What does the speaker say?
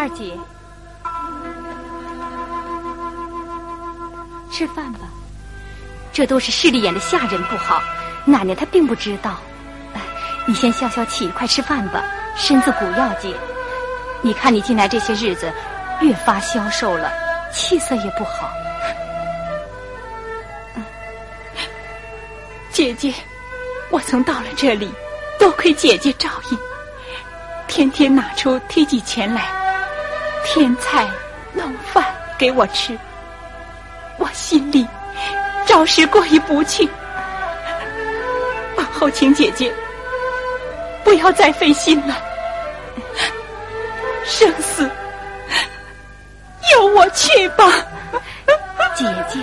二姐，吃饭吧。这都是势利眼的下人不好，奶奶她并不知道。你先消消气，快吃饭吧，身子骨要紧。你看你进来这些日子，越发消瘦了，气色也不好。姐姐，我曾到了这里，多亏姐姐照应，天天拿出贴几钱来，添菜弄饭给我吃，我心里着实过意不去。往后请姐姐不要再费心了，生死由我去吧，姐姐。